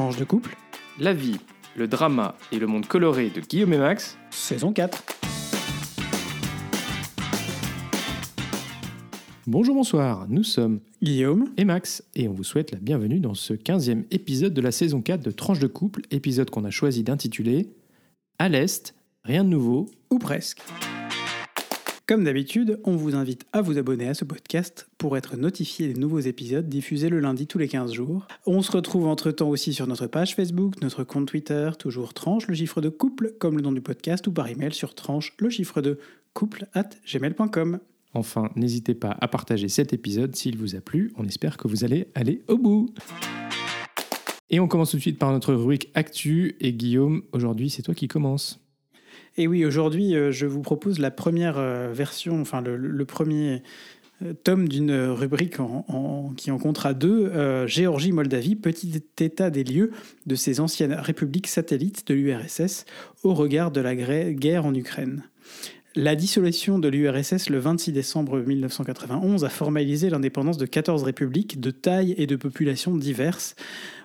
Tranche de couple, La vie, le drama et le monde coloré de Guillaume et Max. saison 4. Bonjour, bonsoir, nous sommes Guillaume, et Max et on vous souhaite la bienvenue dans ce 15e épisode de la saison 4 de Tranche de couple, épisode qu'on a choisi d'intituler À l'Est, rien de nouveau. ou presque. Comme d'habitude, on vous invite à vous abonner à ce podcast pour être notifié des nouveaux épisodes diffusés le lundi tous les 15 jours. On se retrouve entre-temps aussi sur notre page Facebook, notre compte Twitter, toujours tranche le chiffre de couple, comme le nom du podcast, ou par email sur tranche le chiffre de couple at gmail.com. Enfin, n'hésitez pas à partager cet épisode s'il vous a plu. On espère que vous allez aller au bout. Et on commence tout de suite par notre rubrique Actu. Et Guillaume, aujourd'hui, c'est toi qui commence. Et oui, aujourd'hui, euh, je vous propose la première euh, version, enfin le, premier euh, tome d'une rubrique en- qui en comptera deux, Géorgie-Moldavie, petit état des lieux de ces anciennes républiques satellites de l'URSS au regard de la guerre en Ukraine. La dissolution de l'URSS le 26 décembre 1991 a formalisé l'indépendance de 14 républiques de taille et de population diverses,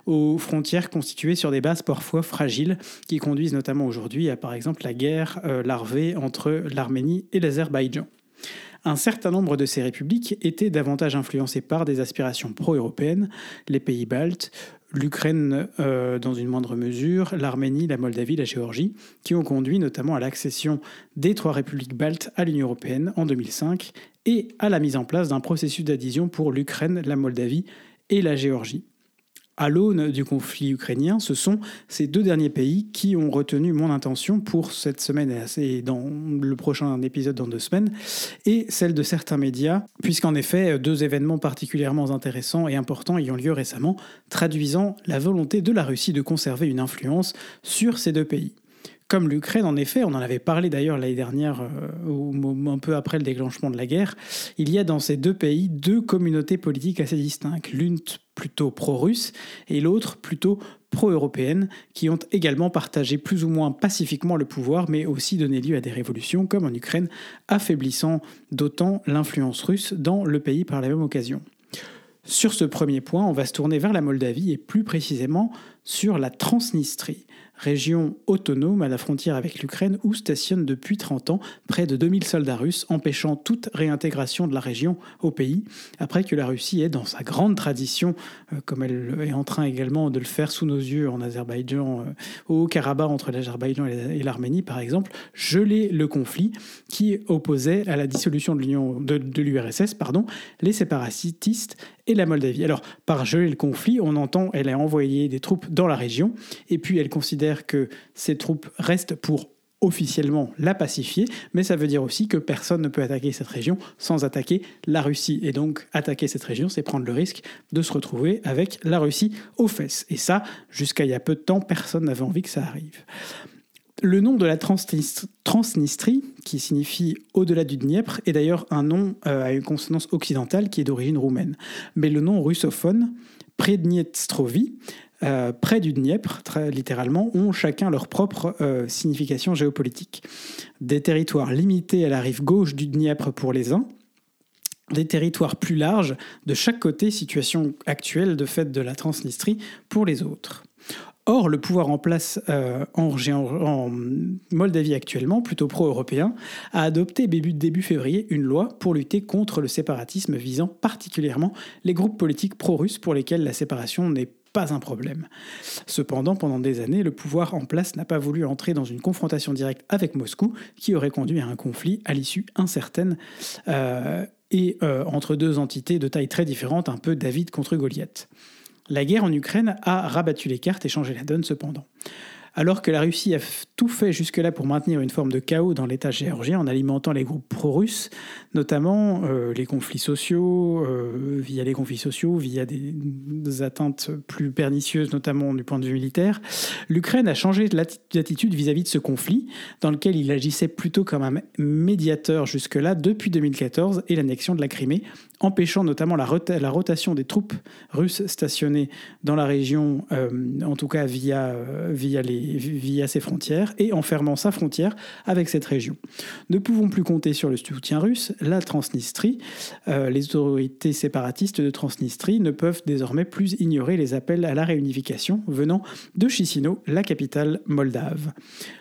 aux frontières constituées sur des bases parfois fragiles, qui conduisent notamment aujourd'hui à par exemple la guerre euh, larvée entre l'Arménie et l'Azerbaïdjan. Un certain nombre de ces républiques étaient davantage influencées par des aspirations pro-européennes, les pays baltes, l'Ukraine euh, dans une moindre mesure, l'Arménie, la Moldavie, la Géorgie, qui ont conduit notamment à l'accession des trois républiques baltes à l'Union européenne en 2005 et à la mise en place d'un processus d'adhésion pour l'Ukraine, la Moldavie et la Géorgie. À l'aune du conflit ukrainien, ce sont ces deux derniers pays qui ont retenu mon intention pour cette semaine et dans le prochain épisode dans deux semaines, et celle de certains médias, puisqu'en effet, deux événements particulièrement intéressants et importants y ont lieu récemment, traduisant la volonté de la Russie de conserver une influence sur ces deux pays. Comme l'Ukraine, en effet, on en avait parlé d'ailleurs l'année dernière, euh, un peu après le déclenchement de la guerre, il y a dans ces deux pays deux communautés politiques assez distinctes, l'une plutôt pro-russe et l'autre plutôt pro-européenne, qui ont également partagé plus ou moins pacifiquement le pouvoir, mais aussi donné lieu à des révolutions, comme en Ukraine, affaiblissant d'autant l'influence russe dans le pays par la même occasion. Sur ce premier point, on va se tourner vers la Moldavie et plus précisément sur la Transnistrie, région autonome à la frontière avec l'Ukraine où stationnent depuis 30 ans près de 2000 soldats russes, empêchant toute réintégration de la région au pays, après que la Russie ait, dans sa grande tradition, euh, comme elle est en train également de le faire sous nos yeux en Azerbaïdjan, euh, au Karabakh entre l'Azerbaïdjan et la- et l'Arménie par exemple, gelé le conflit qui opposait à la dissolution de l'Union de, de l'URSS, pardon, les séparatistes et la Moldavie. Alors, par geler le conflit, on entend elle a envoyé des troupes dans la région, et puis elle considère que ces troupes restent pour officiellement la pacifier, mais ça veut dire aussi que personne ne peut attaquer cette région sans attaquer la Russie. Et donc, attaquer cette région, c'est prendre le risque de se retrouver avec la Russie aux fesses. Et ça, jusqu'à il y a peu de temps, personne n'avait envie que ça arrive. Le nom de la Transnist- Transnistrie, qui signifie au-delà du Dniepr, est d'ailleurs un nom euh, à une consonance occidentale qui est d'origine roumaine. Mais le nom russophone, Predniestrovie, euh, près du Dniepr, très littéralement, ont chacun leur propre euh, signification géopolitique. Des territoires limités à la rive gauche du Dniepr pour les uns, des territoires plus larges de chaque côté, situation actuelle de fait de la Transnistrie pour les autres. Or, le pouvoir en place euh, en, Moldavie actuellement, plutôt pro-européen, a adopté début, début février une loi pour lutter contre le séparatisme visant particulièrement les groupes politiques pro-russes pour lesquels la séparation n'est pas un problème. Cependant, pendant des années, le pouvoir en place n'a pas voulu entrer dans une confrontation directe avec Moscou qui aurait conduit à un conflit à l'issue incertaine euh, et euh, entre deux entités de taille très différente, un peu David contre Goliath. La guerre en Ukraine a rabattu les cartes et changé la donne cependant. Alors que la Russie a tout fait jusque-là pour maintenir une forme de chaos dans l'État géorgien en alimentant les groupes pro-russes, notamment euh, les conflits sociaux, euh, via les conflits sociaux, via des, des atteintes plus pernicieuses, notamment du point de vue militaire, l'Ukraine a changé d'atti- d'attitude vis-à-vis de ce conflit, dans lequel il agissait plutôt comme un médiateur jusque-là depuis 2014 et l'annexion de la Crimée, empêchant notamment la, rota- la rotation des troupes russes stationnées dans la région, euh, en tout cas via, euh, via ses frontières et en fermant sa frontière avec cette région. Ne pouvons plus compter sur le soutien russe, la Transnistrie, euh, les autorités séparatistes de Transnistrie ne peuvent désormais plus ignorer les appels à la réunification venant de Chisinau, la capitale moldave.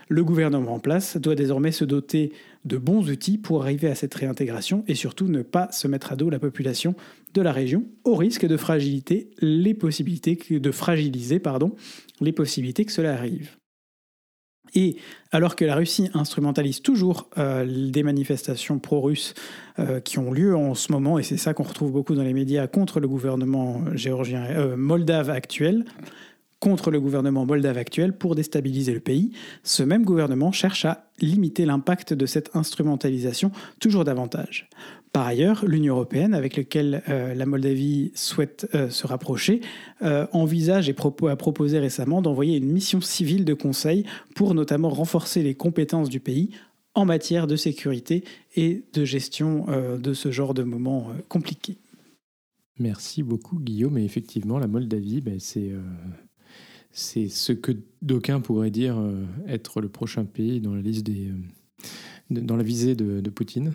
Le gouvernement en place doit désormais se doter de bons outils pour arriver à cette réintégration et surtout ne pas se mettre à dos la population de la région au risque de les possibilités de fragiliser les possibilités que cela arrive. Et alors que la Russie instrumentalise toujours euh, des manifestations pro-russes euh, qui ont lieu en ce moment, et c'est ça qu'on retrouve beaucoup dans les médias contre le gouvernement géorgien, euh, moldave actuel, contre le gouvernement moldave actuel pour déstabiliser le pays, ce même gouvernement cherche à limiter l'impact de cette instrumentalisation toujours davantage. Par ailleurs, l'Union européenne, avec laquelle euh, la Moldavie souhaite euh, se rapprocher, euh, envisage et a proposé récemment d'envoyer une mission civile de conseil pour notamment renforcer les compétences du pays en matière de sécurité et de gestion de ce genre de moments compliqués. Merci beaucoup Guillaume. Et effectivement, la Moldavie, ben, c'est c'est ce que d'aucuns pourraient dire euh, être le prochain pays dans la liste des, euh, dans la visée de, Poutine.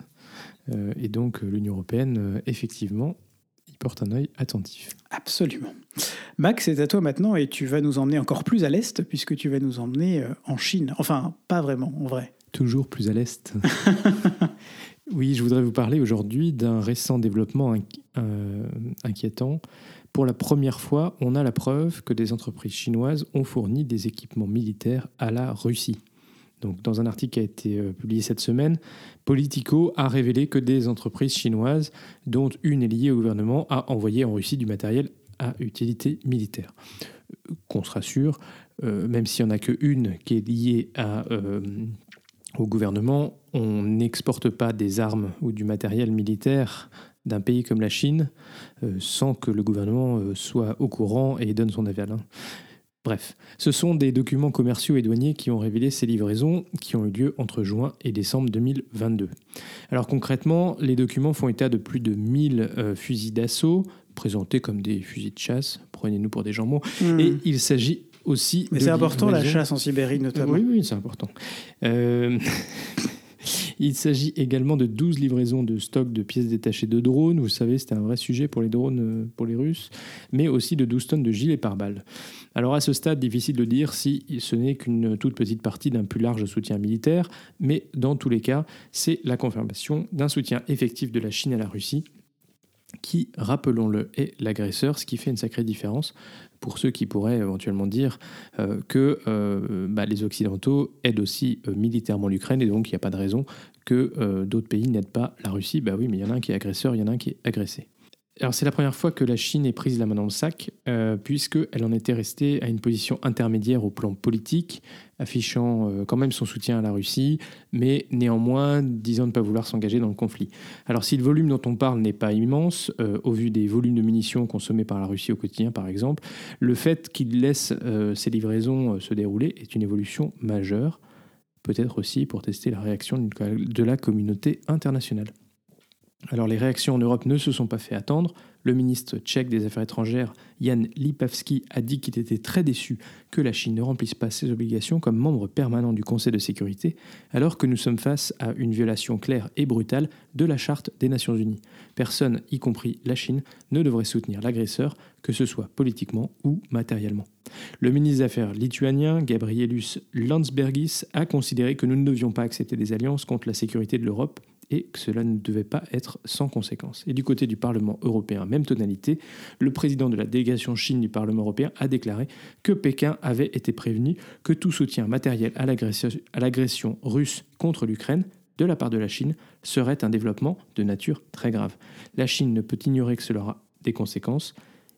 Euh, et donc l'Union européenne, effectivement, y porte un œil attentif. Absolument. Max, c'est à toi maintenant et tu vas nous emmener encore plus à l'est puisque tu vas nous emmener en Chine. Enfin, pas vraiment, en vrai. Toujours plus à l'est. oui, je voudrais vous parler aujourd'hui d'un récent développement inquiétant pour la première fois, on a la preuve que des entreprises chinoises ont fourni des équipements militaires à la Russie. Donc, dans un article qui a été euh, publié cette semaine, Politico a révélé que des entreprises chinoises, dont une est liée au gouvernement, a envoyé en Russie du matériel à utilité militaire. Euh, qu'on se rassure, euh, même s'il n'y en a qu'une qui est liée au gouvernement, on n'exporte pas des armes ou du matériel militaire d'un pays comme la Chine euh, sans que le gouvernement euh, soit au courant et donne son aval. Hein. Bref, ce sont des documents commerciaux et douaniers qui ont révélé ces livraisons qui ont eu lieu entre juin et décembre 2022. Alors concrètement, les documents font état de plus de 1000 euh, fusils d'assaut, présentés comme des fusils de chasse, prenez-nous pour des jambons, hmm. et il s'agit aussi... Mais c'est important la chasse en Sibérie notamment. Oui, oui, c'est important. Il s'agit également de 12 livraisons de stock de pièces détachées de drones. Vous savez, c'était un vrai sujet pour les drones, euh, pour les Russes, mais aussi de 12 tonnes de gilets pare-balles. Alors à ce stade, difficile de dire si ce n'est qu'une toute petite partie d'un plus large soutien militaire, mais dans tous les cas, c'est la confirmation d'un soutien effectif de la Chine à la Russie qui, rappelons-le, est l'agresseur, ce qui fait une sacrée différence pour ceux qui pourraient éventuellement dire euh, que euh, bah, les Occidentaux aident aussi euh, militairement l'Ukraine et donc il n'y a pas de raison que d'autres pays n'aident pas la Russie. Bah oui, mais il y en a un qui est agresseur, il y en a un qui est agressé. C'est la première fois que la Chine est prise la main dans le sac, euh, puisqu'elle en était restée à une position intermédiaire au plan politique, affichant euh, quand même son soutien à la Russie, mais néanmoins disant ne pas vouloir s'engager dans le conflit. Alors si le volume dont on parle n'est pas immense, euh, au vu des volumes de munitions consommés par la Russie au quotidien par exemple, le fait qu'il laisse ces livraisons se dérouler est une évolution majeure, peut-être aussi pour tester la réaction de la communauté internationale. Alors les réactions en Europe ne se sont pas fait attendre. Le ministre tchèque des Affaires étrangères, Jan Lipavsky, a dit qu'il était très déçu que la Chine ne remplisse pas ses obligations comme membre permanent du Conseil de sécurité, alors que nous sommes face à une violation claire et brutale de la Charte des Nations Unies. Personne, y compris la Chine, ne devrait soutenir l'agresseur, que ce soit politiquement ou matériellement. Le ministre des Affaires lituanien, Gabrielus Landsbergis, a considéré que nous ne devions pas accepter des alliances contre la sécurité de l'Europe et que cela ne devait pas être sans conséquence. Et du côté du Parlement européen, même tonalité, le président de la délégation Chine du Parlement européen a déclaré que Pékin avait été prévenu que tout soutien matériel à l'agression russe contre l'Ukraine de la part de la Chine serait un développement de nature très grave. La Chine ne peut ignorer que cela aura des conséquences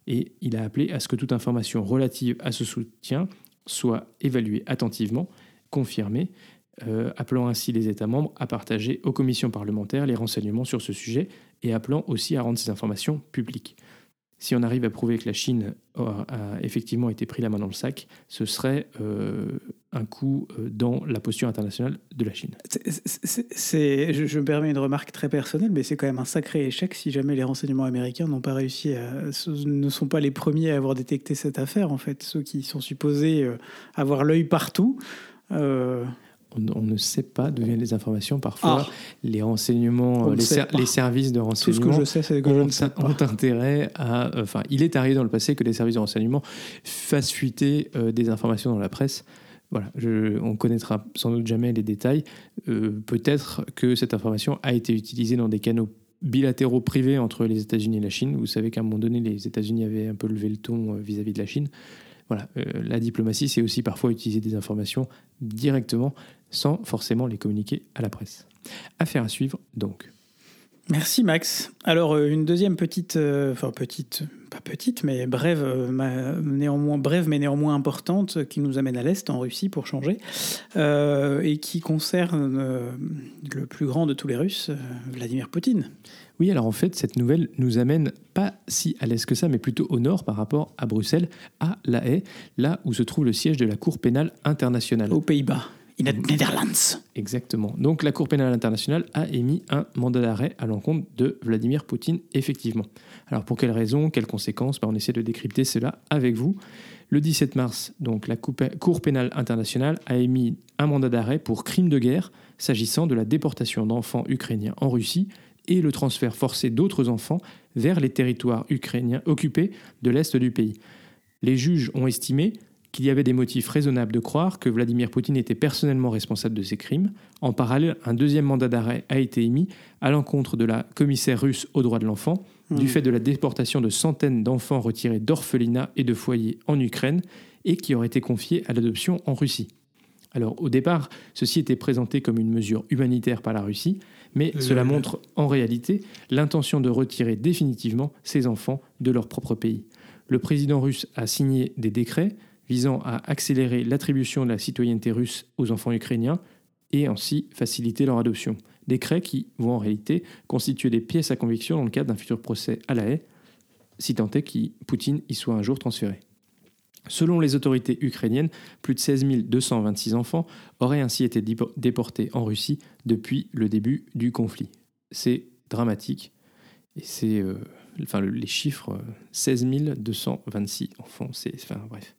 et il a appelé à ce que toute information relative à ce soutien soit évaluée attentivement, confirmée euh, appelant ainsi les États membres à partager aux commissions parlementaires les renseignements sur ce sujet et appelant aussi à rendre ces informations publiques. Si on arrive à prouver que la Chine a, effectivement été pris la main dans le sac, ce serait euh, un coup euh, dans la posture internationale de la Chine. Je, me permets une remarque très personnelle, mais c'est quand même un sacré échec si jamais les renseignements américains n'ont pas réussi ne sont pas les premiers à avoir détecté cette affaire. En fait, ceux qui sont supposés avoir l'œil partout on, ne sait pas d'où viennent les informations. Parfois, ah. les renseignements, les, services de renseignement Tout ce que je sais, c'est que ont, je ont intérêt à. Enfin, il est arrivé dans le passé que les services de renseignement fassent fuiter euh, des informations dans la presse. Voilà, je, on connaîtra sans doute jamais les détails. Euh, peut-être que cette information a été utilisée dans des canaux bilatéraux privés entre les États-Unis et la Chine. Vous savez qu'à un moment donné, les États-Unis avaient un peu levé le ton vis à -vis de la Chine. Voilà, euh, la diplomatie, c'est aussi parfois utiliser des informations directement sans forcément les communiquer à la presse. Affaire à suivre donc. Merci Max. Alors euh, une deuxième petite, euh, enfin petite, pas petite, mais brève, néanmoins brève, mais néanmoins importante, qui nous amène à l'est, en Russie pour changer, et qui concerne le plus grand de tous les Russes, Vladimir Poutine. Oui, alors en fait, cette nouvelle nous amène pas si à l'est que ça, mais plutôt au nord par rapport à Bruxelles, à La Haye, là où se trouve le siège de la Cour pénale internationale. Aux Pays-Bas. In the Netherlands. Exactement. Donc la Cour pénale internationale a émis un mandat d'arrêt à l'encontre de Vladimir Poutine, effectivement. Alors pour quelles raisons, quelles conséquences? Ben, On essaie de décrypter cela avec vous. Le 17 mars, donc la Cour pénale internationale a émis un mandat d'arrêt pour crime de guerre s'agissant de la déportation d'enfants ukrainiens en Russie et le transfert forcé d'autres enfants vers les territoires ukrainiens occupés de l'Est du pays. Les juges ont estimé qu'il y avait des motifs raisonnables de croire que Vladimir Poutine était personnellement responsable de ces crimes. En parallèle, un deuxième mandat d'arrêt a été émis à l'encontre de la commissaire russe aux droits de l'enfant du hmm. fait de la déportation de centaines d'enfants retirés d'orphelinats et de foyers en Ukraine et qui auraient été confiés à l'adoption en Russie. Alors au départ, ceci était présenté comme une mesure humanitaire par la Russie, mais cela montre en réalité l'intention de retirer définitivement ces enfants de leur propre pays. Le président russe a signé des décrets visant à accélérer l'attribution de la citoyenneté russe aux enfants ukrainiens et ainsi faciliter leur adoption. Décrets qui vont en réalité constituer des pièces à conviction dans le cadre d'un futur procès à la haie, si tant est que Poutine y soit un jour transféré. Selon les autorités ukrainiennes, plus de 16 226 enfants auraient ainsi été déportés en Russie depuis le début du conflit. C'est dramatique. Et c'est. Euh, enfin, les chiffres 16 226 enfants, c'est. Enfin, bref.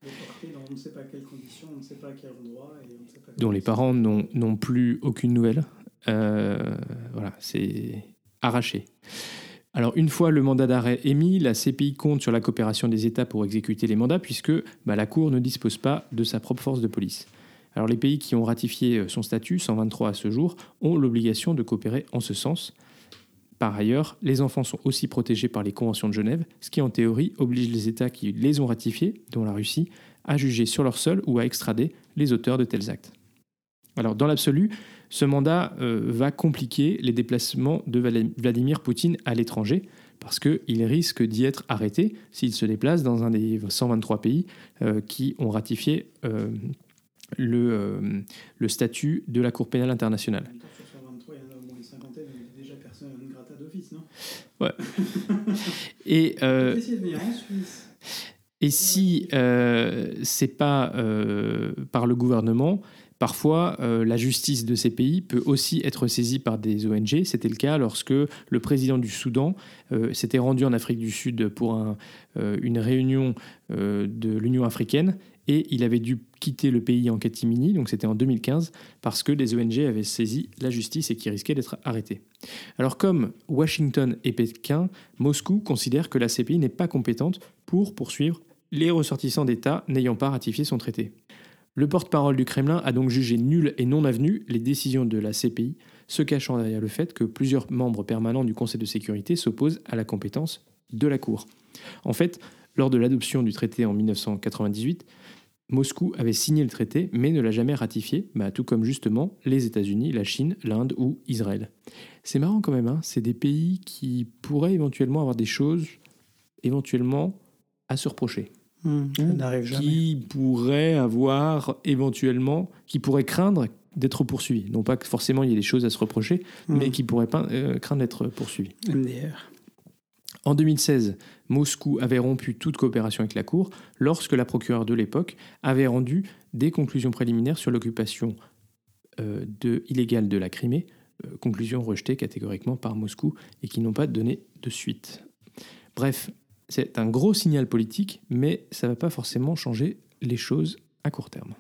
on ne sait pas quelles conditions, on ne sait pas à quel endroit. Et on ne sait pas dont les parents n'ont plus aucune nouvelle. Euh, voilà, c'est arraché. Alors une fois le mandat d'arrêt émis, la CPI compte sur la coopération des États pour exécuter les mandats puisque bah, la Cour ne dispose pas de sa propre force de police. Alors les pays qui ont ratifié euh, son statut, 123 à ce jour, ont l'obligation de coopérer en ce sens. Par ailleurs, les enfants sont aussi protégés par les conventions de Genève, ce qui en théorie oblige les États qui les ont ratifiés, dont la Russie, à juger sur leur sol ou à extrader les auteurs de tels actes. Alors dans l'absolu, ce mandat euh, va compliquer les déplacements de Vladimir Poutine à l'étranger parce qu'il risque d'y être arrêté s'il se déplace dans un des 123 pays euh, qui ont ratifié euh, le, le, statut de la Cour pénale internationale. Ouais. Et, si euh, c'est pas par le gouvernement, Parfois, euh, la justice de ces pays peut aussi être saisie par des ONG. C'était le cas lorsque le président du Soudan euh, s'était rendu en Afrique du Sud pour euh, une réunion de l'Union africaine et il avait dû quitter le pays en catimini, donc c'était en 2015, parce que les ONG avaient saisi la justice et qui risquaient d'être arrêtés. Alors comme Washington et Pékin, Moscou considère que la CPI n'est pas compétente pour poursuivre les ressortissants d'États n'ayant pas ratifié son traité. Le porte-parole du Kremlin a donc jugé nul et non avenues les décisions de la CPI, se cachant derrière le fait que plusieurs membres permanents du Conseil de sécurité s'opposent à la compétence de la Cour. En fait, lors de l'adoption du traité en 1998, Moscou avait signé le traité mais ne l'a jamais ratifié, bah, tout comme justement les États-Unis, la Chine, l'Inde ou Israël. C'est marrant quand même, hein c'est des pays qui pourraient éventuellement avoir des choses éventuellement à se reprocher. Mmh, qui pourrait avoir éventuellement, qui pourrait craindre d'être poursuivi. Non pas que forcément il y ait des choses à se reprocher, mmh. mais qui pourrait pas euh, craindre d'être poursuivi. MDR. En 2016, Moscou avait rompu toute coopération avec la Cour lorsque la procureure de l'époque avait rendu des conclusions préliminaires sur l'occupation euh, illégale de la Crimée, euh, conclusions rejetées catégoriquement par Moscou et qui n'ont pas donné de suite. Bref, c'est un gros signal politique, mais ça ne va pas forcément changer les choses à court terme.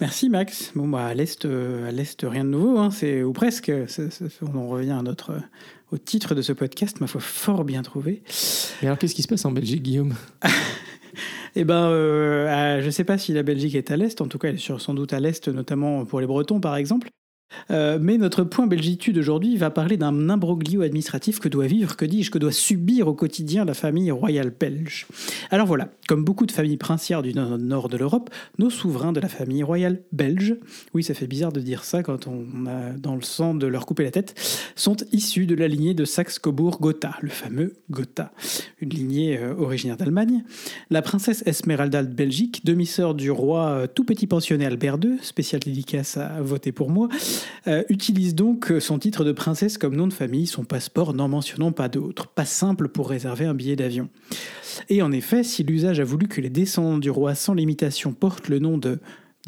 Merci Max. Bon bah à l'est, euh, à l'est rien de nouveau, hein, c'est ou presque. on en revient à notre au titre de ce podcast, ma foi fort bien trouvé. Et alors qu'est-ce qui se passe en Belgique, Guillaume? Eh ben, euh, je ne sais pas si la Belgique est à l'est. En tout cas, elle est sans doute à l'est, notamment pour les Bretons, par exemple. Euh, mais notre point belgitude aujourd'hui va parler d'un imbroglio administratif que doit vivre, que dis-je, que doit subir au quotidien la famille royale belge. Alors voilà, comme beaucoup de familles princières du nord de l'Europe, nos souverains de la famille royale belge, oui ça fait bizarre de dire ça quand on a dans le sang de leur couper la tête, sont issus de la lignée de Saxe-Cobourg-Gotha, le fameux Gotha, une lignée euh, originaire d'Allemagne. La princesse Esmeralda de Belgique, demi-sœur du roi euh, tout petit pensionné Albert II, spécial dédicace à voter pour moi, euh, utilise donc son titre de princesse comme nom de famille, son passeport n'en mentionnant pas d'autre. Pas simple pour réserver un billet d'avion. Et en effet, si l'usage a voulu que les descendants du roi sans limitation portent le nom de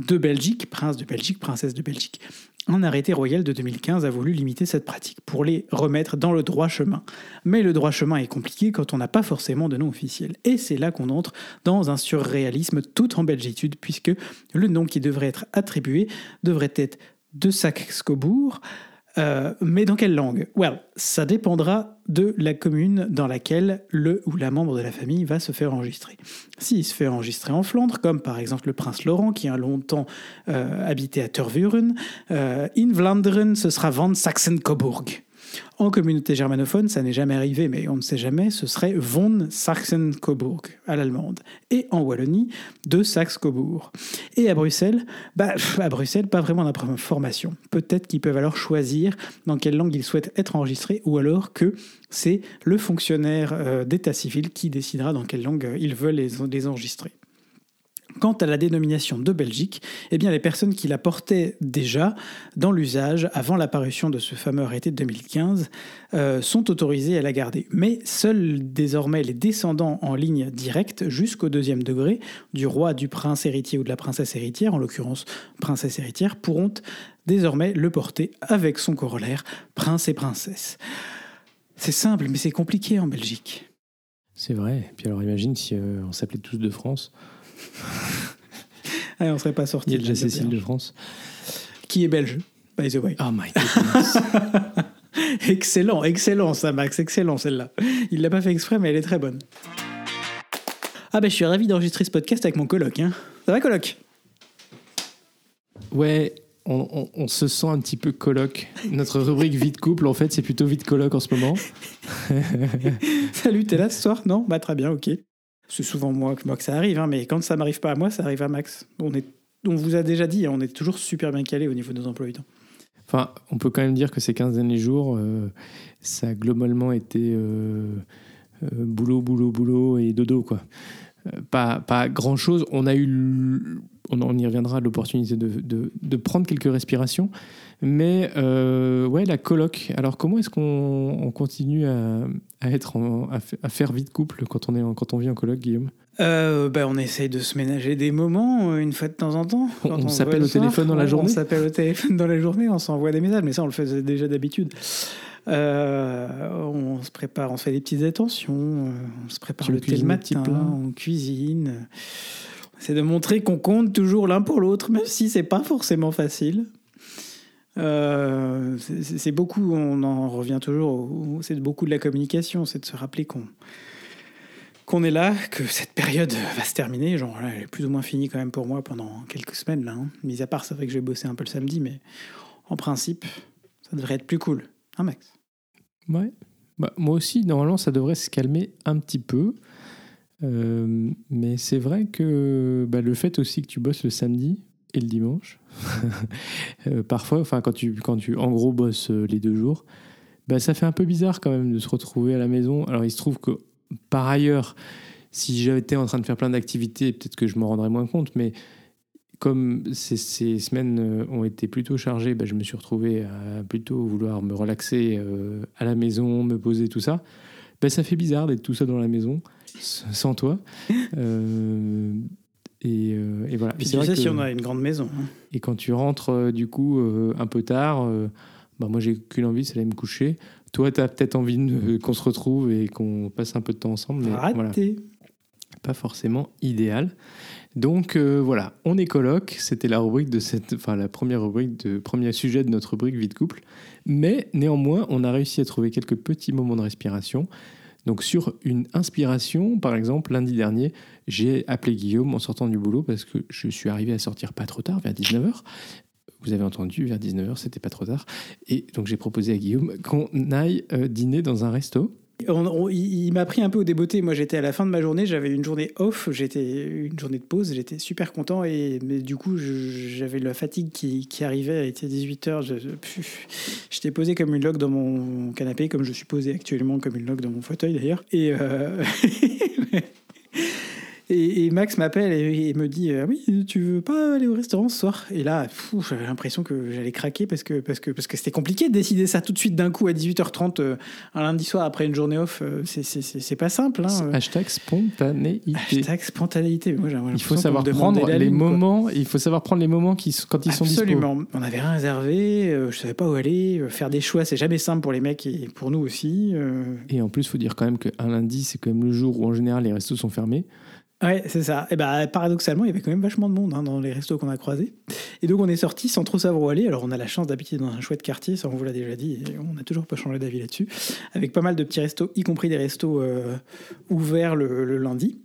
de Belgique, prince de Belgique, princesse de Belgique, un arrêté royal de 2015 a voulu limiter cette pratique pour les remettre dans le droit chemin. Mais le droit chemin est compliqué quand on n'a pas forcément de nom officiel. Et c'est là qu'on entre dans un surréalisme tout en belgitude, puisque le nom qui devrait être attribué devrait être de Saxe-Cobourg. Euh, mais dans quelle langue? Well, ça dépendra de la commune dans laquelle le ou la membre de la famille va se faire enregistrer. S'il se fait enregistrer en Flandre, comme par exemple le prince Laurent qui a longtemps euh, habité à Tervuren, euh, in Vlaanderen ce sera Van Saxen-Coburg. En communauté germanophone, ça n'est jamais arrivé, mais on ne sait jamais, ce serait von Sachsen-Coburg à l'allemande. Et en Wallonie, de Saxe-Cobourg. Et à Bruxelles, bah, à Bruxelles, pas vraiment. Peut-être qu'ils peuvent alors choisir dans quelle langue ils souhaitent être enregistrés, ou alors que c'est le fonctionnaire euh, d'état civil qui décidera dans quelle langue euh, ils veulent les enregistrer. Quant à la dénomination de Belgique, eh bien les personnes qui la portaient déjà dans l'usage avant l'apparition de ce fameux arrêté de 2015 euh, sont autorisées à la garder. Mais seuls désormais les descendants en ligne directe jusqu'au deuxième degré du roi, du prince héritier ou de la princesse héritière, en l'occurrence princesse héritière, pourront désormais le porter avec son corollaire prince et princesse. C'est simple, mais c'est compliqué en Belgique. C'est vrai. Puis alors imagine si euh, on s'appelait tous de France. On on serait pas sorti. Il y a déjà Cécile de France. Qui est belge, by the way. Oh my goodness. excellent, excellent ça, Max, excellent celle-là. Il l'a pas fait exprès, mais elle est très bonne. Ah ben, je suis ravi d'enregistrer ce podcast avec mon coloc. Hein. Ça va, coloc? Ouais, on, se sent un petit peu coloc. Notre rubrique vie de couple, en fait, c'est plutôt vie de coloc en ce moment. Salut, t'es là ce soir? Non? Bah très bien, ok. C'est souvent moi, moi que ça arrive, hein, mais quand ça m'arrive pas à moi, ça arrive à Max. On, est, on vous a déjà dit, hein, on est toujours super bien calé au niveau de nos emplois. Enfin, on peut quand même dire que ces 15 derniers jours, euh, ça a globalement été euh, euh, boulot, boulot, boulot et dodo, quoi. Pas, pas grand chose. On a eu, on, y reviendra, l'opportunité de, de, prendre quelques respirations. Mais ouais, la coloc. Alors, comment est-ce qu'on continue à, à être à, faire vie de couple quand on, est quand on vit en coloc, Guillaume? Euh, ben, On essaye de se ménager des moments euh, une fois de temps en temps. on, s'appelle au téléphone dans la journée On s'appelle au téléphone dans la journée, on s'envoie des messages, mais ça on le faisait déjà d'habitude. Euh, on se prépare, on se fait des petites attentions, on se prépare le thé le matin, on cuisine. C'est de montrer qu'on compte toujours l'un pour l'autre, même si c'est pas forcément facile. Euh, c'est beaucoup, on en revient toujours, c'est beaucoup de la communication, c'est de se rappeler qu'on qu'on est là, que cette période va se terminer. Genre, elle est plus ou moins finie quand même pour moi pendant quelques semaines là. Hein. Mis à part, c'est vrai que je vais bosser un peu le samedi, mais en principe, ça devrait être plus cool. Hein, Max? Ouais. Bah, moi aussi, normalement, ça devrait se calmer un petit peu. Euh, mais c'est vrai que bah, le fait aussi que tu bosses le samedi, et le dimanche. Euh, parfois, enfin quand tu, quand tu en gros bosses euh, les deux jours, bah, ça fait un peu bizarre quand même de se retrouver à la maison. Alors il se trouve que par ailleurs, si j'étais en train de faire plein d'activités, peut-être que je m'en rendrais moins compte, mais comme ces, semaines euh, ont été plutôt chargées, bah, je me suis retrouvé à plutôt vouloir me relaxer à la maison, me poser, tout ça. ben, ça fait bizarre d'être tout seul dans la maison, sans toi. Et, euh, et, voilà. Puis tu sais que, si on a une grande maison. Hein. Et quand tu rentres, euh, du coup, un peu tard, bah, moi, j'ai qu'une envie, c'est d'aller me coucher. Toi, tu as peut-être envie qu'on se retrouve et qu'on passe un peu de temps ensemble. Mais voilà, pas forcément idéal. Donc voilà, on est coloc. C'était la rubrique de cette, enfin la première rubrique de premier sujet de notre rubrique vie de couple. Mais néanmoins, on a réussi à trouver quelques petits moments de respiration. Donc sur une inspiration, par exemple, lundi dernier, j'ai appelé Guillaume en sortant du boulot parce que je suis arrivé à sortir pas trop tard, vers 19h. Vous avez entendu, vers 19h, c'était pas trop tard. Et donc j'ai proposé à Guillaume qu'on aille euh, dîner dans un resto il, m'a pris un peu au débeauté. Moi, j'étais à la fin de ma journée, j'avais une journée off, j'étais une journée de pause, j'étais super content. Et mais du coup, j'avais la fatigue qui, qui, arrivait. Il était 18 h J'étais posé comme une log dans mon canapé, comme je suis posé actuellement comme une log dans mon fauteuil d'ailleurs. Et euh, Et, Max m'appelle et, me dit euh, Oui, tu veux pas aller au restaurant ce soir? Et là, j'avais l'impression que j'allais craquer parce que parce que parce que c'était compliqué de décider ça tout de suite d'un coup à 18h30 euh, un lundi soir après une journée off. Euh, c'est pas simple. Hein, Hashtag spontanéité. Hashtag spontanéité. Moi, il faut savoir prendre les moments. Il faut savoir prendre les moments qui, quand ils sont disponibles. Absolument. On n'avait rien réservé. je savais pas où aller. Faire des choix, c'est jamais simple pour les mecs et pour nous aussi. Et en plus, il faut dire quand même qu'un lundi, c'est quand même le jour où en général les restos sont fermés. Ouais, c'est ça. Et bah, paradoxalement, il y avait quand même vachement de monde hein, dans les restos qu'on a croisés. Et donc, on est sorti sans trop savoir où aller. Alors, on a la chance d'habiter dans un chouette quartier, ça on vous l'a déjà dit, et on n'a toujours pas changé d'avis là-dessus. Avec pas mal de petits restos, y compris des restos euh, ouverts le, lundi.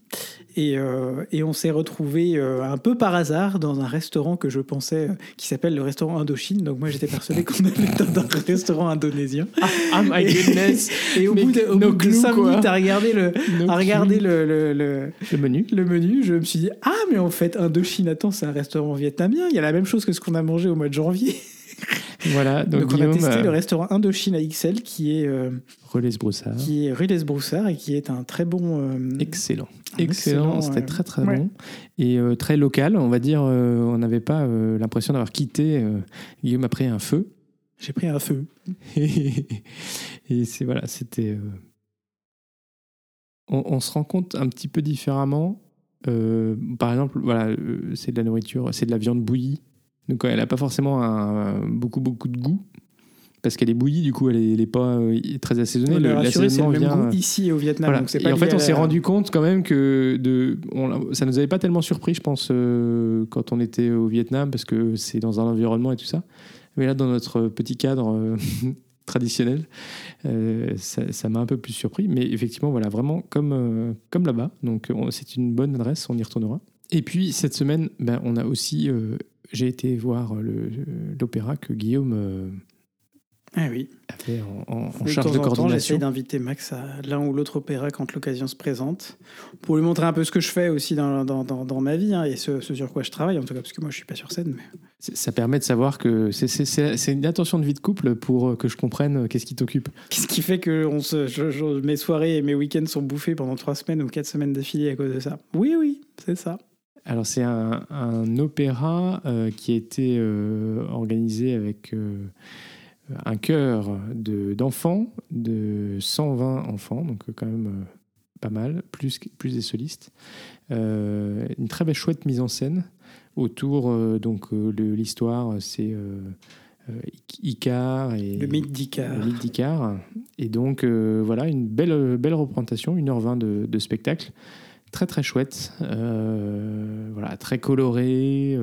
Et, euh, et, on s'est retrouvé euh, un peu par hasard dans un restaurant que je pensais qui s'appelle le restaurant Indochine. Donc moi j'étais persuadé qu'on allait dans un restaurant indonésien. Ah, ah my goodness Et, au bout de, au bout de 5 minutes à regarder le, à regarder le, le, le, menu, le menu, je me suis dit ah mais en fait Indochine, attends c'est un restaurant vietnamien. Il y a la même chose que ce qu'on a mangé au mois de janvier. Voilà, donc, on a testé le restaurant Indochine à XL qui est euh, Broussard. Qui est Rules Broussard et qui est un très bon. Euh, excellent. Excellent, c'était très très bon. Et euh, très local, on va dire, euh, on n'avait pas l'impression d'avoir quitté. Guillaume a pris un feu. J'ai pris un feu. et c'est voilà, c'était. On, on, se rend compte un petit peu différemment. par exemple, voilà, c'est de la nourriture, c'est de la viande bouillie. Donc elle n'a pas forcément un, beaucoup beaucoup de goût parce qu'elle est bouillie, du coup, elle n'est pas euh, très assaisonnée. le, l'assaisonnement vient ici au Vietnam. et en fait, on s'est rendu compte quand même que de, on, ça nous avait pas tellement surpris, je pense, euh, quand on était au Vietnam, parce que c'est dans un environnement et tout ça. Mais là, dans notre petit cadre euh, traditionnel, ça m'a un peu plus surpris. Mais effectivement, voilà, vraiment comme, comme là-bas. Donc, c'est une bonne adresse, on y retournera. Et puis, cette semaine, ben, on a aussi. J'ai été voir l'opéra que Guillaume ah oui. en, en, charge de, temps coordination. J'essaie d'inviter Max à l'un ou l'autre opéra quand l'occasion se présente, pour lui montrer un peu ce que je fais aussi dans, dans, dans, ma vie hein, et ce, sur quoi je travaille, en tout cas, parce que moi je suis pas sur scène. Mais... Ça permet de savoir que c'est une attention de vie de couple pour que je comprenne qu'est-ce qui t'occupe. Qu'est-ce qui fait que on se, mes soirées et mes week-ends sont bouffés pendant trois semaines ou quatre semaines d'affilée à cause de ça? Oui, oui, c'est ça. Alors c'est un, un, opéra euh, qui a été euh, organisé avec... Euh, un chœur d'enfants, de, 120 enfants, donc quand même pas mal, plus, plus des solistes. Une très belle chouette mise en scène autour donc de l'histoire, c'est Icar et le mythe d'Icar. Et donc voilà une belle belle représentation, 1h20 de, de spectacle, très très chouette, voilà très coloré.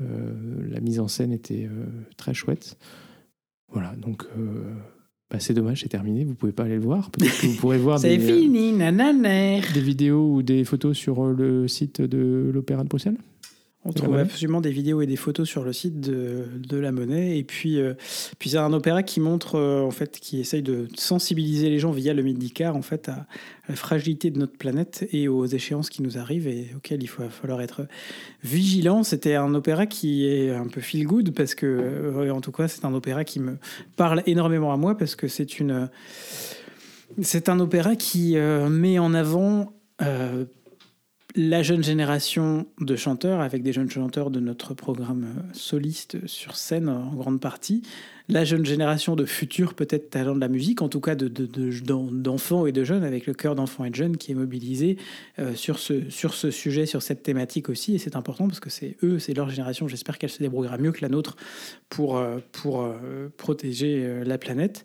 la mise en scène était très chouette. Voilà, donc euh, bah, c'est dommage, c'est terminé. Vous pouvez pas aller le voir. Peut-être que vous pourrez voir des, fini, euh, des vidéos ou des photos sur euh, le site de l'Opéra de Bruxelles. On trouve absolument des vidéos et des photos sur le site de, de la monnaie. Et puis, euh, puis c'est un opéra qui montre, euh, en fait, qui essaye de sensibiliser les gens via le Midicard, en fait, à, la fragilité de notre planète et aux échéances qui nous arrivent et auxquelles il faut, va falloir être vigilant. C'était un opéra qui est un peu feel good parce que, euh, en tout cas, c'est un opéra qui me parle énormément à moi parce que c'est une, c'est un opéra qui met en avant la jeune génération de chanteurs, avec des jeunes chanteurs de notre programme soliste sur scène en grande partie, la jeune génération de futurs peut-être talents de la musique, en tout cas d'enfants de, et de jeunes, avec le cœur d'enfants et de jeunes qui est mobilisé euh, sur, ce, sur ce sujet, sur cette thématique aussi. Et c'est important parce que c'est eux, c'est leur génération. J'espère qu'elle se débrouillera mieux que la nôtre pour, euh, pour euh, protéger la planète.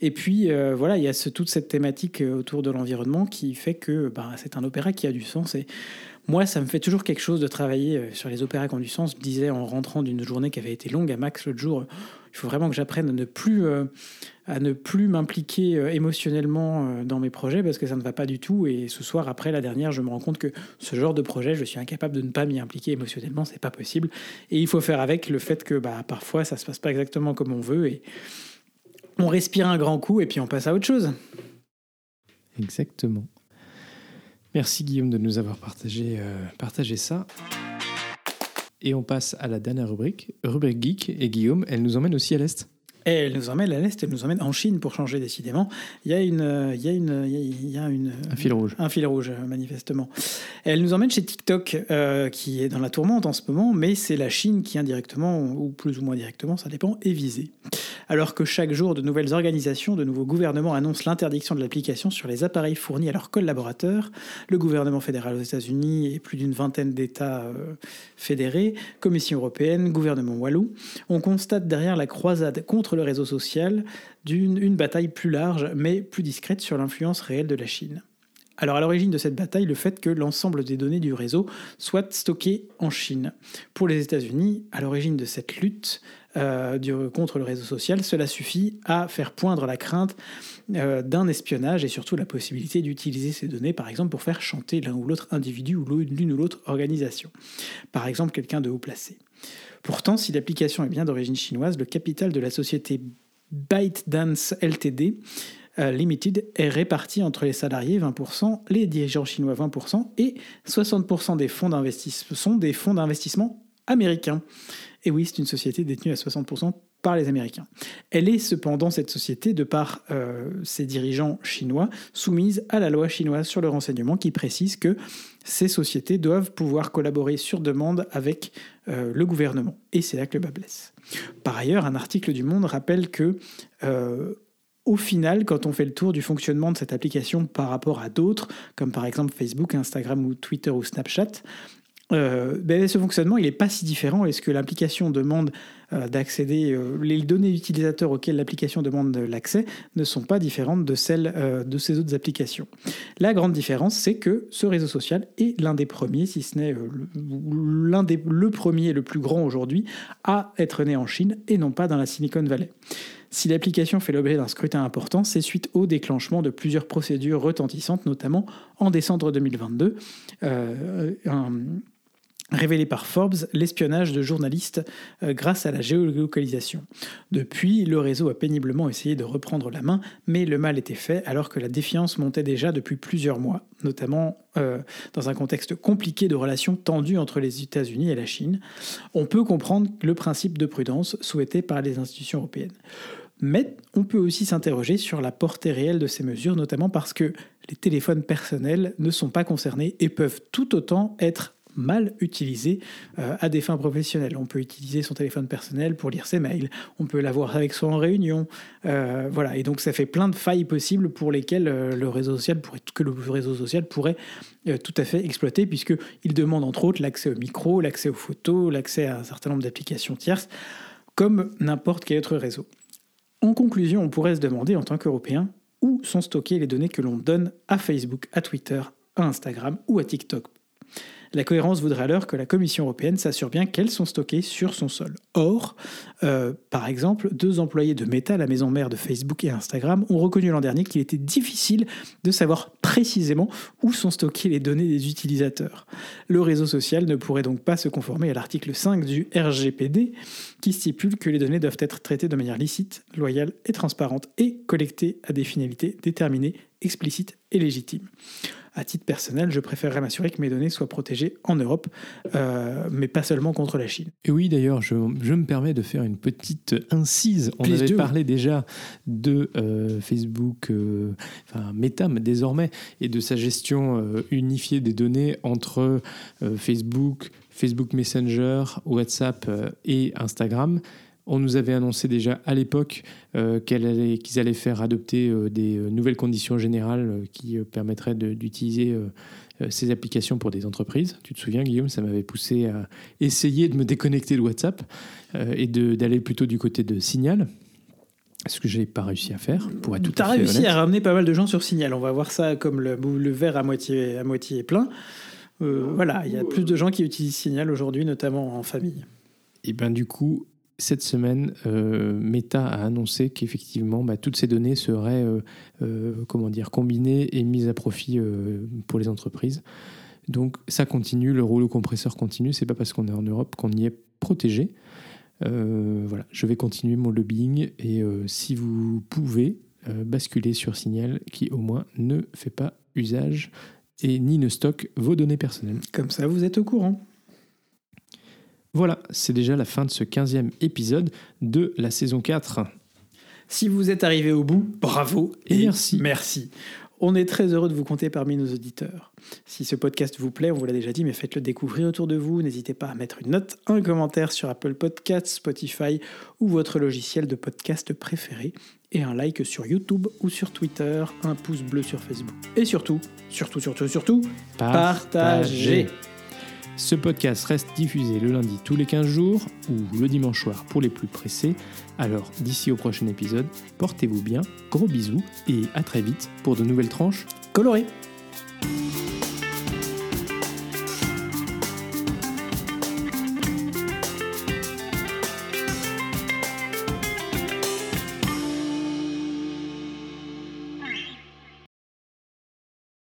Et puis voilà, il y a toute cette thématique autour de l'environnement qui fait que bah, c'est un opéra qui a du sens. Et moi, ça me fait toujours quelque chose de travailler sur les opéras qui ont du sens. Je disais en rentrant d'une journée qui avait été longue à Max l'autre jour, il faut vraiment que j'apprenne à ne plus, euh, à ne plus m'impliquer euh, émotionnellement dans mes projets parce que ça ne va pas du tout. Et ce soir, après la dernière, je me rends compte que ce genre de projet, je suis incapable de ne pas m'y impliquer émotionnellement. C'est pas possible. Et il faut faire avec le fait que bah, parfois, ça se passe pas exactement comme on veut et on respire un grand coup et puis on passe à autre chose. Exactement. Merci Guillaume de nous avoir partagé, euh, partagé ça. Et on passe à la dernière rubrique, rubrique geek. Et Guillaume, elle nous emmène aussi à l'Est. Et elle nous emmène à l'Est, elle nous emmène en Chine pour changer décidément. Il y a, une, il y a, une, il y a une, un fil rouge. Un fil rouge, manifestement. elle nous emmène chez TikTok, euh, qui est dans la tourmente en ce moment, mais c'est la Chine qui indirectement, ou plus ou moins directement, ça dépend, est visée. Alors que chaque jour, de nouvelles organisations, de nouveaux gouvernements annoncent l'interdiction de l'application sur les appareils fournis à leurs collaborateurs, le gouvernement fédéral aux États-Unis et plus d'une vingtaine d'États euh, fédérés, Commission européenne, gouvernement wallou, on constate derrière la croisade contre le réseau social d'une une bataille plus large mais plus discrète sur l'influence réelle de la Chine. Alors à l'origine de cette bataille, le fait que l'ensemble des données du réseau soient stockées en Chine. Pour les États-Unis, à l'origine de cette lutte euh, contre le réseau social, cela suffit à faire poindre la crainte euh, d'un espionnage et surtout la possibilité d'utiliser ces données, par exemple, pour faire chanter l'un ou l'autre individu ou l'une ou l'autre organisation. Par exemple, quelqu'un de haut placé. Pourtant, si l'application est bien d'origine chinoise, le capital de la société ByteDance Ltd. Euh, Limited est réparti entre les salariés 20%, les dirigeants chinois 20% et 60% des fonds d'investissement sont des fonds d'investissement américains. Et oui, c'est une société détenue à 60% les Américains. Elle est cependant, cette société, de par euh, ses dirigeants chinois, soumise à la loi chinoise sur le renseignement qui précise que ces sociétés doivent pouvoir collaborer sur demande avec euh, le gouvernement. Et c'est là que le bas blesse. Par ailleurs, un article du Monde rappelle que euh, au final, quand on fait le tour du fonctionnement de cette application par rapport à d'autres, comme par exemple Facebook, Instagram ou Twitter ou Snapchat, ben, ce fonctionnement il n'est pas si différent. Est-ce que l'application demande d'accéder, euh, les données utilisateurs auxquelles l'application demande l'accès ne sont pas différentes de celles de ces autres applications. La grande différence, c'est que ce réseau social est l'un des premiers, si ce n'est l'un des le premier, le plus grand aujourd'hui, à être né en Chine et non pas dans la Silicon Valley. Si l'application fait l'objet d'un scrutin important, c'est suite au déclenchement de plusieurs procédures retentissantes, notamment en décembre 2022. un, révélé par Forbes l'espionnage de journalistes euh, grâce à la géolocalisation. Depuis, le réseau a péniblement essayé de reprendre la main, mais le mal était fait alors que la défiance montait déjà depuis plusieurs mois, notamment euh, dans un contexte compliqué de relations tendues entre les États-Unis et la Chine. On peut comprendre le principe de prudence souhaité par les institutions européennes. Mais on peut aussi s'interroger sur la portée réelle de ces mesures, notamment parce que les téléphones personnels ne sont pas concernés et peuvent tout autant être mal utilisé euh, à des fins professionnelles. On peut utiliser son téléphone personnel pour lire ses mails, on peut l'avoir avec soi en réunion, euh, voilà. Et donc ça fait plein de failles possibles pour lesquelles euh, le réseau social pourrait, que le réseau social pourrait tout à fait exploiter, puisqu'il demande entre autres l'accès au micro, l'accès aux photos, l'accès à un certain nombre d'applications tierces, comme n'importe quel autre réseau. En conclusion, on pourrait se demander en tant qu'Européen où sont stockées les données que l'on donne à Facebook, à Twitter, à Instagram ou à TikTok la cohérence voudrait alors que la Commission européenne s'assure bien qu'elles sont stockées sur son sol. Or, euh, par exemple, deux employés de Meta, la maison mère de Facebook et Instagram, ont reconnu l'an dernier qu'il était difficile de savoir précisément où sont stockées les données des utilisateurs. Le réseau social ne pourrait donc pas se conformer à l'article 5 du RGPD qui stipule que les données doivent être traitées de manière licite, loyale et transparente et collectées à des finalités déterminées, explicites et légitimes à titre personnel, je préférerais m'assurer que mes données soient protégées en Europe, euh, mais pas seulement contre la Chine. Et oui, d'ailleurs, je, me permets de faire une petite incise. On avait parlé déjà de euh, Facebook, euh, enfin Meta désormais, et de sa gestion unifiée des données entre Facebook, Facebook Messenger, WhatsApp et Instagram. On nous avait annoncé déjà à l'époque euh, qu'ils allaient faire adopter euh, des euh, nouvelles conditions générales euh, qui permettraient d'utiliser ces applications pour des entreprises. Tu te souviens, Guillaume, ça m'avait poussé à essayer de me déconnecter de WhatsApp et d'aller plutôt du côté de Signal. Ce que je n'ai pas réussi à faire, pour être tout Tu as à fait réussi honnête. à ramener pas mal de gens sur Signal. On va voir ça comme le, le verre à moitié, à moitié plein. Voilà, il y a plus de gens qui utilisent Signal aujourd'hui, notamment en famille. Et ben du coup, cette semaine, euh, Meta a annoncé qu'effectivement, bah, toutes ces données seraient euh, euh, comment dire, combinées et mises à profit pour les entreprises. Donc ça continue, le rouleau compresseur continue. C'est pas parce qu'on est en Europe qu'on y est protégé. Voilà, je vais continuer mon lobbying et si vous pouvez basculer sur Signal, qui au moins ne fait pas usage et ni ne stocke vos données personnelles. Comme ça, vous êtes au courant. Voilà, c'est déjà la fin de ce 15e épisode de la saison 4. Si vous êtes arrivé au bout, bravo Et merci. Merci. On est très heureux de vous compter parmi nos auditeurs. Si ce podcast vous plaît, on vous l'a déjà dit, mais faites-le découvrir autour de vous. N'hésitez pas à mettre une note, un commentaire sur Apple Podcasts, Spotify ou votre logiciel de podcast préféré. Et un like sur YouTube ou sur Twitter, un pouce bleu sur Facebook. Et surtout, surtout, surtout, surtout, partagez. Ce podcast reste diffusé le lundi tous les 15 jours ou le dimanche soir pour les plus pressés. Alors d'ici au prochain épisode, portez-vous bien, gros bisous et à très vite pour de nouvelles tranches Coloré. Thank